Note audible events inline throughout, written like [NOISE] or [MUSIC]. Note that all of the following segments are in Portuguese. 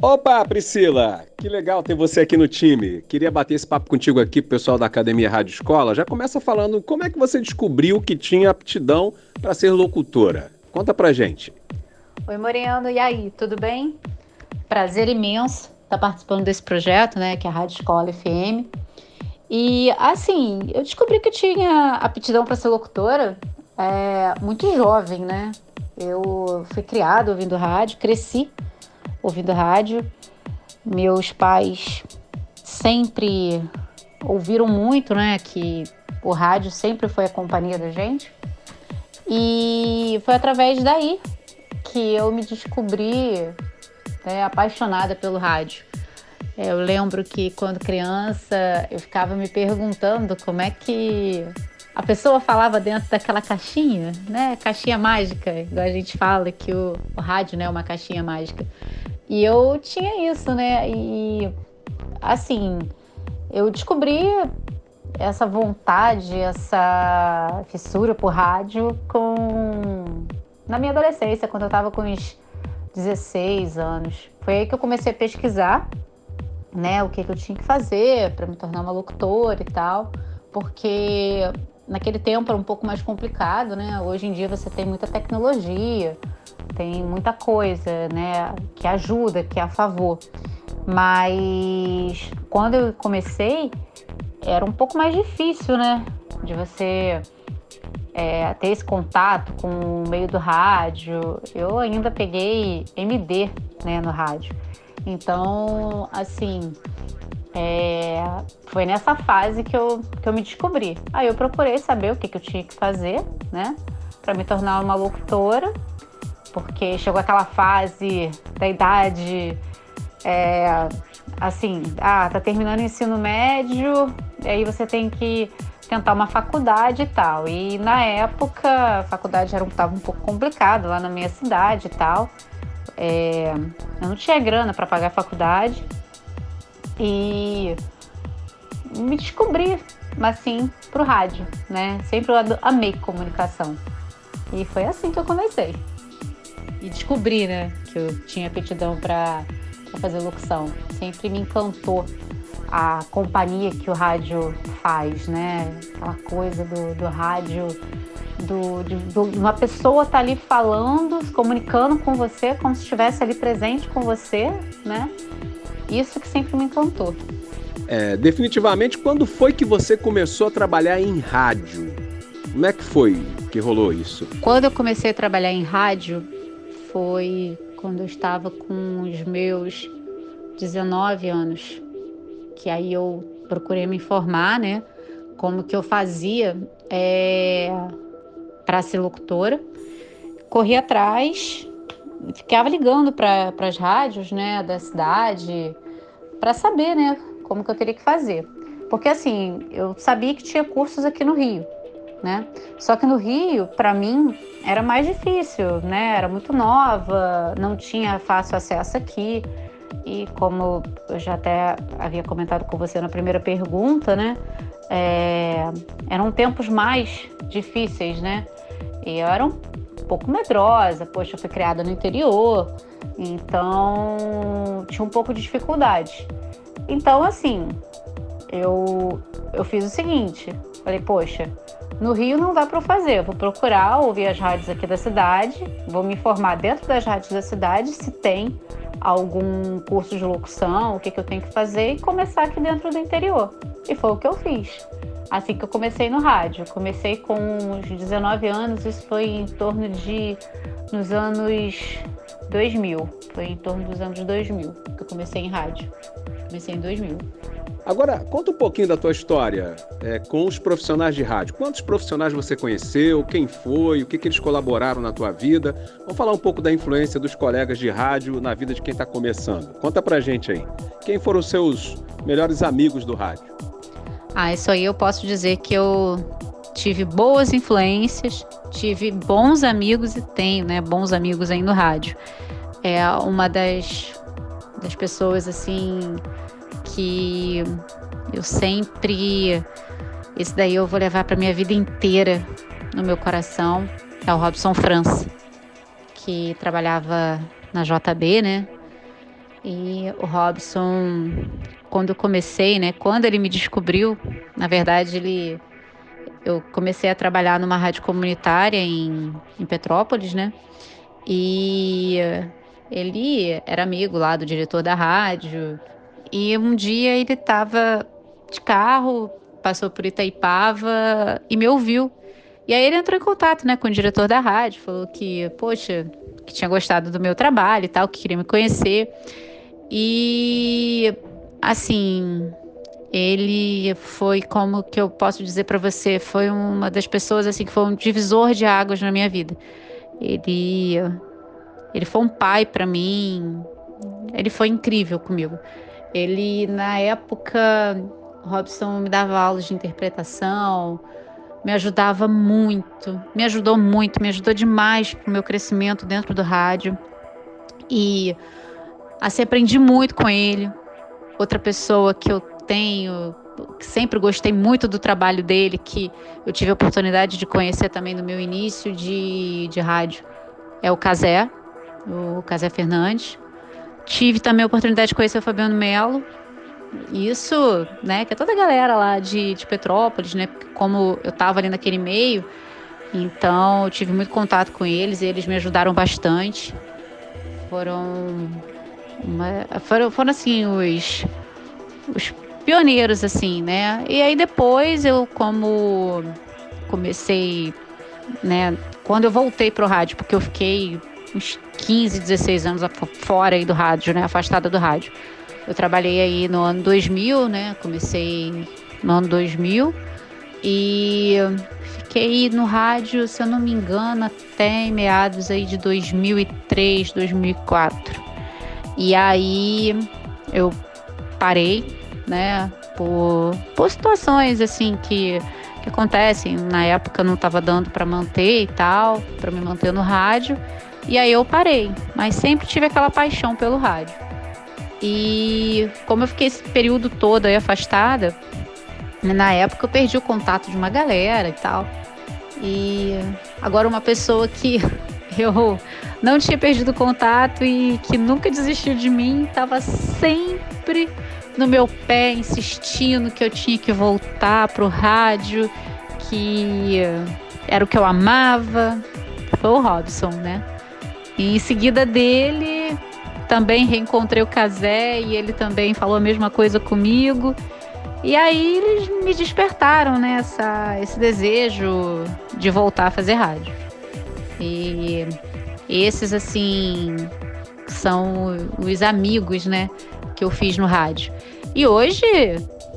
Opa, Priscila! Que legal ter você aqui no time. Queria bater esse papo contigo aqui, pessoal da Academia Rádio Escola. Já começa falando como é que você descobriu que tinha aptidão para ser locutora. Conta pra gente. Oi, Moreno. E aí, tudo bem? Prazer imenso estar participando desse projeto, né, que é a Rádio Escola FM. E assim, eu descobri que tinha aptidão para ser locutora é, muito jovem, né? Eu fui criada ouvindo rádio, cresci ouvindo rádio. Meus pais sempre ouviram muito, né, que o rádio sempre foi a companhia da gente. E foi através daí que eu me descobri né, apaixonada pelo rádio. Eu lembro que quando criança eu ficava me perguntando como é que a pessoa falava dentro daquela caixinha, né? Caixinha mágica, igual a gente fala que o, o rádio né, é uma caixinha mágica. E eu tinha isso, né? E assim, eu descobri essa vontade, essa fissura por rádio com na minha adolescência, quando eu estava com uns 16 anos. Foi aí que eu comecei a pesquisar, né, o que, que eu tinha que fazer para me tornar uma locutora e tal, porque naquele tempo era um pouco mais complicado, né? Hoje em dia você tem muita tecnologia, tem muita coisa, né, que ajuda, que é a favor. Mas quando eu comecei, era um pouco mais difícil, né, de você é, ter esse contato com o meio do rádio. Eu ainda peguei MD, né, no rádio. Então, assim, é, foi nessa fase que eu, que eu me descobri. Aí eu procurei saber o que, que eu tinha que fazer, né? Para me tornar uma locutora, porque chegou aquela fase da idade, é, assim, ah, tá terminando o ensino médio, aí você tem que tentar uma faculdade e tal. E na época a faculdade era, tava um pouco complicado lá na minha cidade e tal. É, eu não tinha grana para pagar a faculdade e me descobri assim pro rádio, né? Sempre eu amei comunicação. E foi assim que eu comecei. E descobri, né, que eu tinha aptidão para fazer locução. Sempre me encantou a companhia que o rádio faz, né? Aquela coisa do, do rádio, do, de, de uma pessoa tá ali falando, se comunicando com você, como se estivesse ali presente com você, né? Isso que sempre me encantou. É, definitivamente, quando foi que você começou a trabalhar em rádio? Como é que foi que rolou isso? Quando eu comecei a trabalhar em rádio, foi quando eu estava com os meus 19 anos, que aí eu procurei me informar, né? Como que eu fazia é, para ser locutora. Corri atrás, ficava ligando para as rádios né, da cidade para saber né, como que eu teria que fazer. Porque assim, eu sabia que tinha cursos aqui no Rio, né? Só que no Rio, para mim, era mais difícil, né? Era muito nova, não tinha fácil acesso aqui. E como eu já até havia comentado com você na primeira pergunta, né? É, eram tempos mais difíceis, né? E eu era um pouco medrosa, poxa, eu fui criada no interior, então tinha um pouco de dificuldade. Então, assim, eu, eu fiz o seguinte: falei, poxa, no Rio não dá para fazer, eu vou procurar ouvir as rádios aqui da cidade, vou me informar dentro das rádios da cidade se tem algum curso de locução, o que, que eu tenho que fazer e começar aqui dentro do interior. E foi o que eu fiz assim que eu comecei no rádio. Comecei com uns 19 anos, isso foi em torno de nos anos 2000. Foi em torno dos anos 2000 que eu comecei em rádio. Comecei em 2000. Agora, conta um pouquinho da tua história é, com os profissionais de rádio. Quantos profissionais você conheceu? Quem foi? O que, que eles colaboraram na tua vida? Vamos falar um pouco da influência dos colegas de rádio na vida de quem está começando. Conta pra gente aí. Quem foram os seus melhores amigos do rádio? Ah, isso aí eu posso dizer que eu tive boas influências, tive bons amigos e tenho, né, bons amigos aí no rádio. É uma das, das pessoas assim que eu sempre esse daí eu vou levar para minha vida inteira no meu coração, é o Robson França, que trabalhava na JB, né? E o Robson, quando eu comecei, né, quando ele me descobriu, na verdade ele eu comecei a trabalhar numa rádio comunitária em, em Petrópolis, né? E ele era amigo lá do diretor da rádio. E um dia ele estava de carro, passou por Itaipava e me ouviu. E aí ele entrou em contato, né, com o diretor da rádio, falou que, poxa, que tinha gostado do meu trabalho e tal, que queria me conhecer. E assim, ele foi como que eu posso dizer para você, foi uma das pessoas assim que foi um divisor de águas na minha vida. Ele ele foi um pai para mim. Ele foi incrível comigo. Ele na época Robson me dava aulas de interpretação, me ajudava muito, me ajudou muito, me ajudou demais pro meu crescimento dentro do rádio. E assim aprendi muito com ele. Outra pessoa que eu tenho, sempre gostei muito do trabalho dele, que eu tive a oportunidade de conhecer também no meu início de, de rádio, é o Casé, o Casé Fernandes. Tive também a oportunidade de conhecer o Fabiano Melo, isso, né, que é toda a galera lá de, de Petrópolis, né, como eu estava ali naquele meio, então eu tive muito contato com eles, eles me ajudaram bastante. Foram, uma, foram, foram assim, os, os pioneiros, assim, né? E aí depois eu, como comecei, né? Quando eu voltei pro rádio, porque eu fiquei uns 15, 16 anos fora aí do rádio, né? Afastada do rádio. Eu trabalhei aí no ano 2000, né? Comecei no ano 2000 e fiquei no rádio, se eu não me engano, até meados aí de 2003, 2004. E aí eu parei, né? Por, por situações assim que, que acontecem. Na época não estava dando para manter e tal, para me manter no rádio. E aí eu parei, mas sempre tive aquela paixão pelo rádio. E como eu fiquei esse período todo aí afastada, na época eu perdi o contato de uma galera e tal. E agora uma pessoa que [LAUGHS] eu não tinha perdido contato e que nunca desistiu de mim, estava sempre no meu pé, insistindo que eu tinha que voltar pro rádio, que era o que eu amava. Foi o Robson, né? E em seguida dele, também reencontrei o Casé e ele também falou a mesma coisa comigo. E aí eles me despertaram, né, esse desejo de voltar a fazer rádio. E esses, assim, são os amigos, né, que eu fiz no rádio. E hoje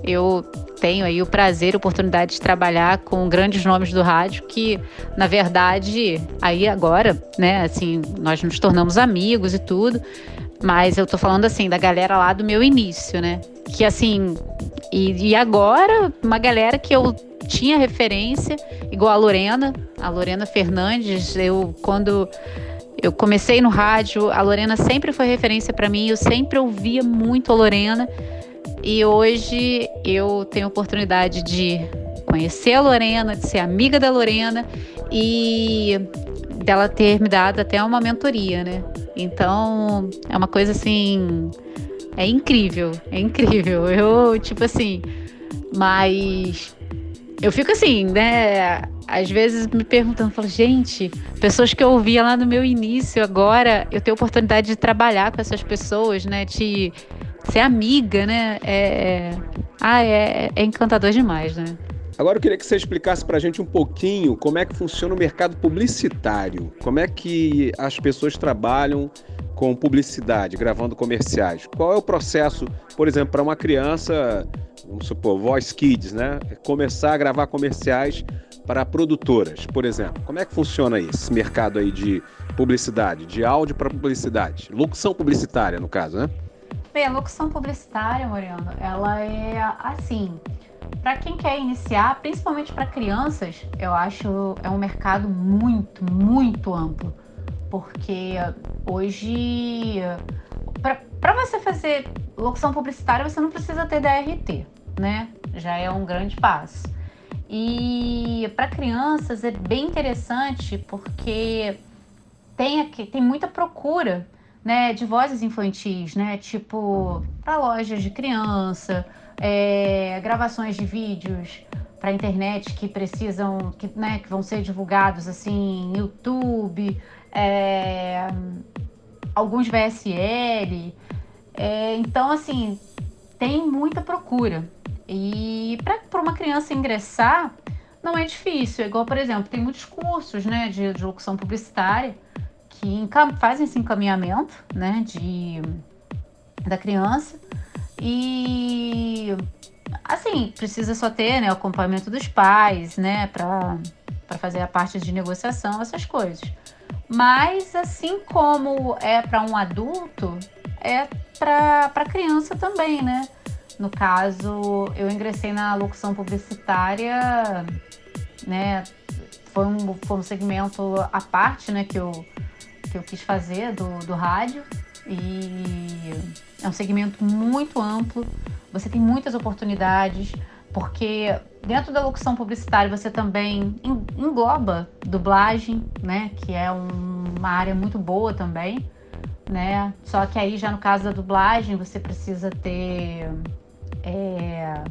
eu tenho aí o prazer, a oportunidade de trabalhar com grandes nomes do rádio que, na verdade, aí agora, né, assim, nós nos tornamos amigos e tudo, mas eu tô falando assim da galera lá do meu início, né? Que assim, e, e agora uma galera que eu tinha referência, igual a Lorena, a Lorena Fernandes, eu quando eu comecei no rádio, a Lorena sempre foi referência para mim, eu sempre ouvia muito a Lorena. E hoje eu tenho a oportunidade de conhecer a Lorena, de ser amiga da Lorena e dela ter me dado até uma mentoria, né? Então, é uma coisa assim, é incrível, é incrível. [LAUGHS] Eu, tipo assim, mas eu fico assim, né? Às vezes me perguntando, falo, gente, pessoas que eu ouvia lá no meu início, agora eu tenho a oportunidade de trabalhar com essas pessoas, né? De ser amiga, né? É, ah, é, é encantador demais, né? Agora eu queria que você explicasse para a gente um pouquinho como é que funciona o mercado publicitário, como é que as pessoas trabalham com publicidade, gravando comerciais. Qual é o processo, por exemplo, para uma criança, vamos supor, Voice Kids, né? Começar a gravar comerciais para produtoras, por exemplo. Como é que funciona esse mercado aí de publicidade, de áudio para publicidade? Locução publicitária, no caso, né? Bem, a locução publicitária, Mariano, ela é assim. Para quem quer iniciar, principalmente para crianças, eu acho é um mercado muito, muito amplo. Porque hoje, para você fazer locução publicitária, você não precisa ter DRT, né? Já é um grande passo. E para crianças é bem interessante porque tem aqui tem muita procura né, de vozes infantis, né, tipo para lojas de criança, é, gravações de vídeos para internet que precisam, que, né, que vão ser divulgados assim, YouTube, é, alguns VSL. É, então, assim, tem muita procura. E para uma criança ingressar, não é difícil. É igual, por exemplo, tem muitos cursos né, de, de locução publicitária que fazem esse encaminhamento né, de, da criança. E assim, precisa só ter né, o acompanhamento dos pais, né, para fazer a parte de negociação, essas coisas. Mas assim como é para um adulto, é para criança também, né? No caso, eu ingressei na locução publicitária, né? Foi um, foi um segmento à parte, né, que eu, que eu quis fazer do, do rádio. E é um segmento muito amplo, você tem muitas oportunidades, porque dentro da locução publicitária você também engloba dublagem, né, que é uma área muito boa também, né? Só que aí já no caso da dublagem você precisa ter é,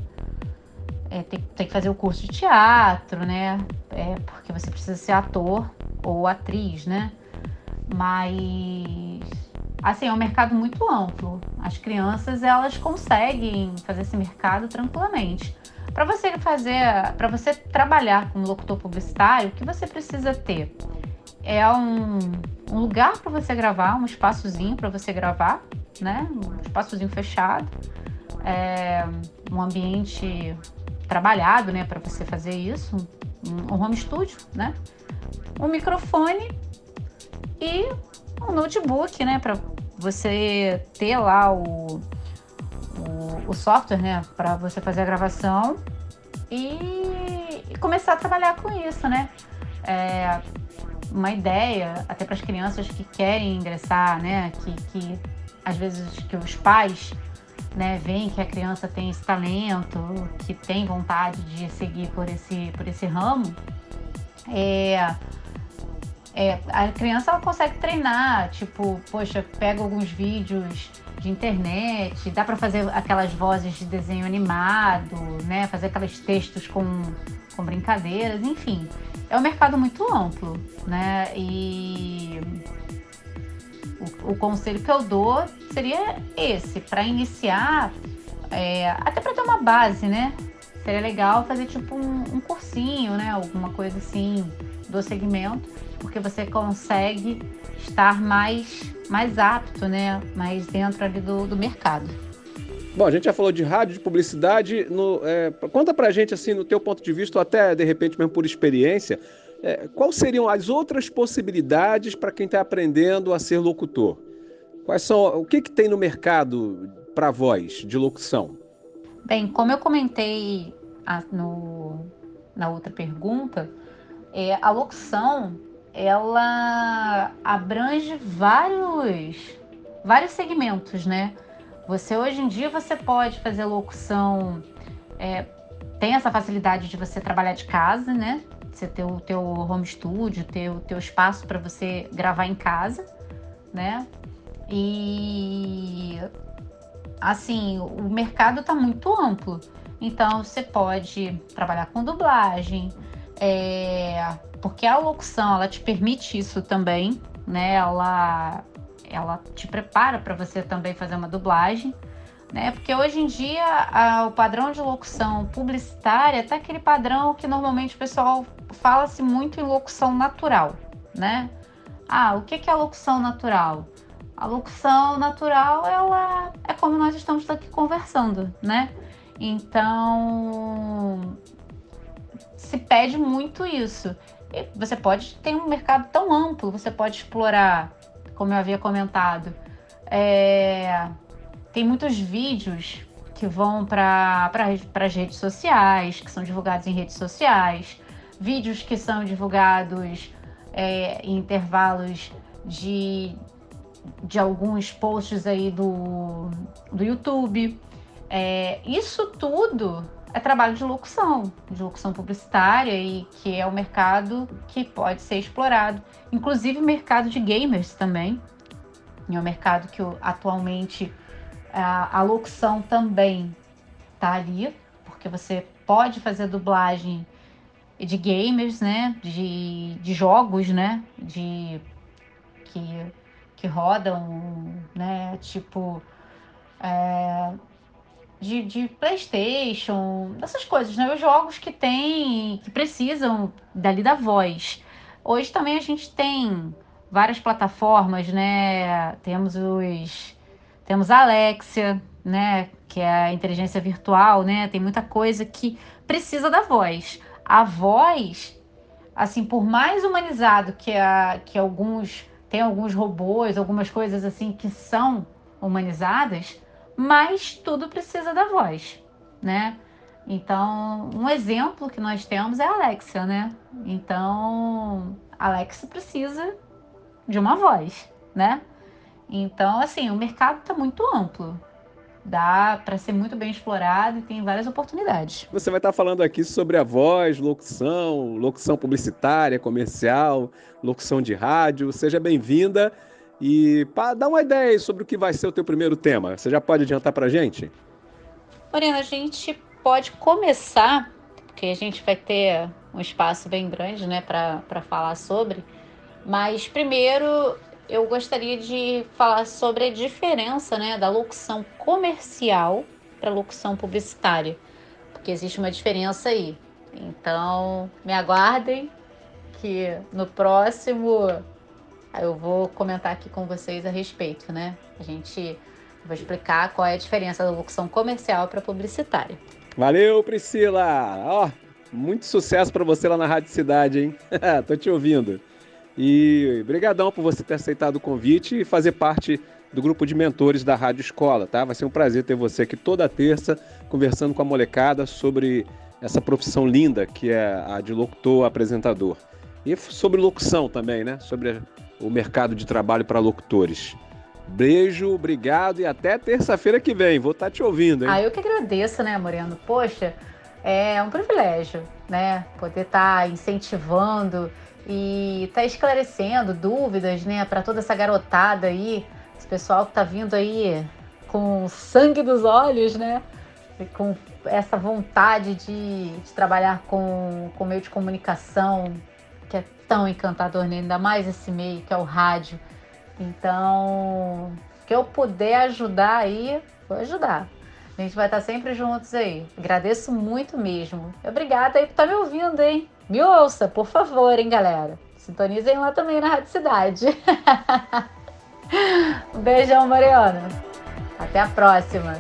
é, tem, tem, que fazer o curso de teatro, né? É, porque você precisa ser ator ou atriz, né? Mas assim, é um mercado muito amplo. As crianças, elas conseguem fazer esse mercado tranquilamente. Para você fazer, para você trabalhar como locutor publicitário, o que você precisa ter é um, um lugar para você gravar, um espaçozinho para você gravar, né? Um espaçozinho fechado é, um ambiente trabalhado, né, para você fazer isso, um, home studio, né, um microfone e um notebook, né, para você ter lá o, o, o software, né, para você fazer a gravação e, e, começar a trabalhar com isso, né. É, uma ideia até para as crianças que querem ingressar, né, que, que às vezes que os pais né, veem que a criança tem esse talento, que tem vontade de seguir por esse, por esse ramo, é, é, a criança ela consegue treinar, tipo, poxa, pega alguns vídeos de internet, dá para fazer aquelas vozes de desenho animado, né, fazer aqueles textos com, com brincadeiras, enfim. É um mercado muito amplo, né? E o, o conselho que eu dou seria esse, para iniciar, é, até para ter uma base, né? Seria legal fazer tipo um, um, cursinho, né? Alguma coisa assim do segmento, porque você consegue estar mais, mais apto, né? Mais dentro ali do, do mercado. Bom, a gente já falou de rádio, de publicidade. No, é, conta pra gente, assim, no teu ponto de vista, ou até de repente mesmo por experiência, é, quais seriam as outras possibilidades para quem está aprendendo a ser locutor? Quais são, o que, que tem no mercado para voz de locução? Bem, como eu comentei a, no, na outra pergunta, é, a locução ela abrange vários, vários segmentos, né? Você hoje em dia você pode fazer locução, é, tem essa facilidade de você trabalhar de casa, né? Você ter o teu home studio, ter o teu espaço para você gravar em casa, né? E assim, o mercado está muito amplo. Então você pode trabalhar com dublagem, é, porque a locução ela te permite isso também, né? Ela, ela te prepara para você também fazer uma dublagem né? Porque hoje em dia a, o padrão de locução publicitária tá aquele padrão que normalmente o pessoal fala-se muito em locução natural, né? Ah, o que, que é a locução natural? A locução natural, ela é como nós estamos aqui conversando, né? Então, se pede muito isso. Você pode ter um mercado tão amplo, você pode explorar, como eu havia comentado, é, tem muitos vídeos que vão para as redes sociais, que são divulgados em redes sociais, vídeos que são divulgados é, em intervalos de, de alguns posts aí do, do YouTube. É, isso tudo é trabalho de locução, de locução publicitária e que é um mercado que pode ser explorado. Inclusive o mercado de gamers também, É um mercado que atualmente a, a locução também tá ali, porque você pode fazer dublagem de gamers, né? De, de jogos, né? De que, que rodam, né? Tipo é, de, de PlayStation, essas coisas, né? Os jogos que tem, que precisam dali da voz. Hoje também a gente tem várias plataformas, né? Temos os temos a Alexia, né, que é a inteligência virtual, né? Tem muita coisa que precisa da voz. A voz, assim, por mais humanizado que a que alguns tem alguns robôs, algumas coisas assim que são humanizadas, mas tudo precisa da voz, né? Então, um exemplo que nós temos é a Alexa, né? Então, a Alexa precisa de uma voz, né? Então, assim, o mercado está muito amplo. Dá para ser muito bem explorado e tem várias oportunidades. Você vai estar falando aqui sobre a voz, locução, locução publicitária, comercial, locução de rádio. Seja bem-vinda. E para dar uma ideia sobre o que vai ser o teu primeiro tema, você já pode adiantar para a gente? Morena, a gente pode começar, porque a gente vai ter um espaço bem grande né, para falar sobre, mas primeiro eu gostaria de falar sobre a diferença né, da locução comercial para a locução publicitária, porque existe uma diferença aí. Então, me aguardem que no próximo eu vou comentar aqui com vocês a respeito, né? A gente vai explicar qual é a diferença da locução comercial para publicitária. Valeu, Priscila! Ó, oh, muito sucesso para você lá na Rádio Cidade, hein? [LAUGHS] Tô te ouvindo. E brigadão por você ter aceitado o convite e fazer parte do grupo de mentores da Rádio Escola, tá? Vai ser um prazer ter você aqui toda terça conversando com a molecada sobre essa profissão linda que é a de locutor apresentador. E sobre locução também, né? Sobre o mercado de trabalho para locutores. Beijo, obrigado e até terça-feira que vem. Vou estar tá te ouvindo, hein? Ah, eu que agradeço, né, Moreno? Poxa, é um privilégio, né? Poder estar tá incentivando e estar tá esclarecendo dúvidas, né, para toda essa garotada aí, esse pessoal que está vindo aí com sangue dos olhos, né? E com essa vontade de, de trabalhar com, com meio de comunicação, que é tão encantador, né? ainda mais esse meio que é o rádio. Então, que eu puder ajudar aí, vou ajudar. A gente vai estar sempre juntos aí. Agradeço muito mesmo. Obrigada aí por estar me ouvindo, hein? Me ouça, por favor, hein, galera. Sintonizem lá também na Rádio Cidade. [LAUGHS] um beijão, Mariana. Até a próxima.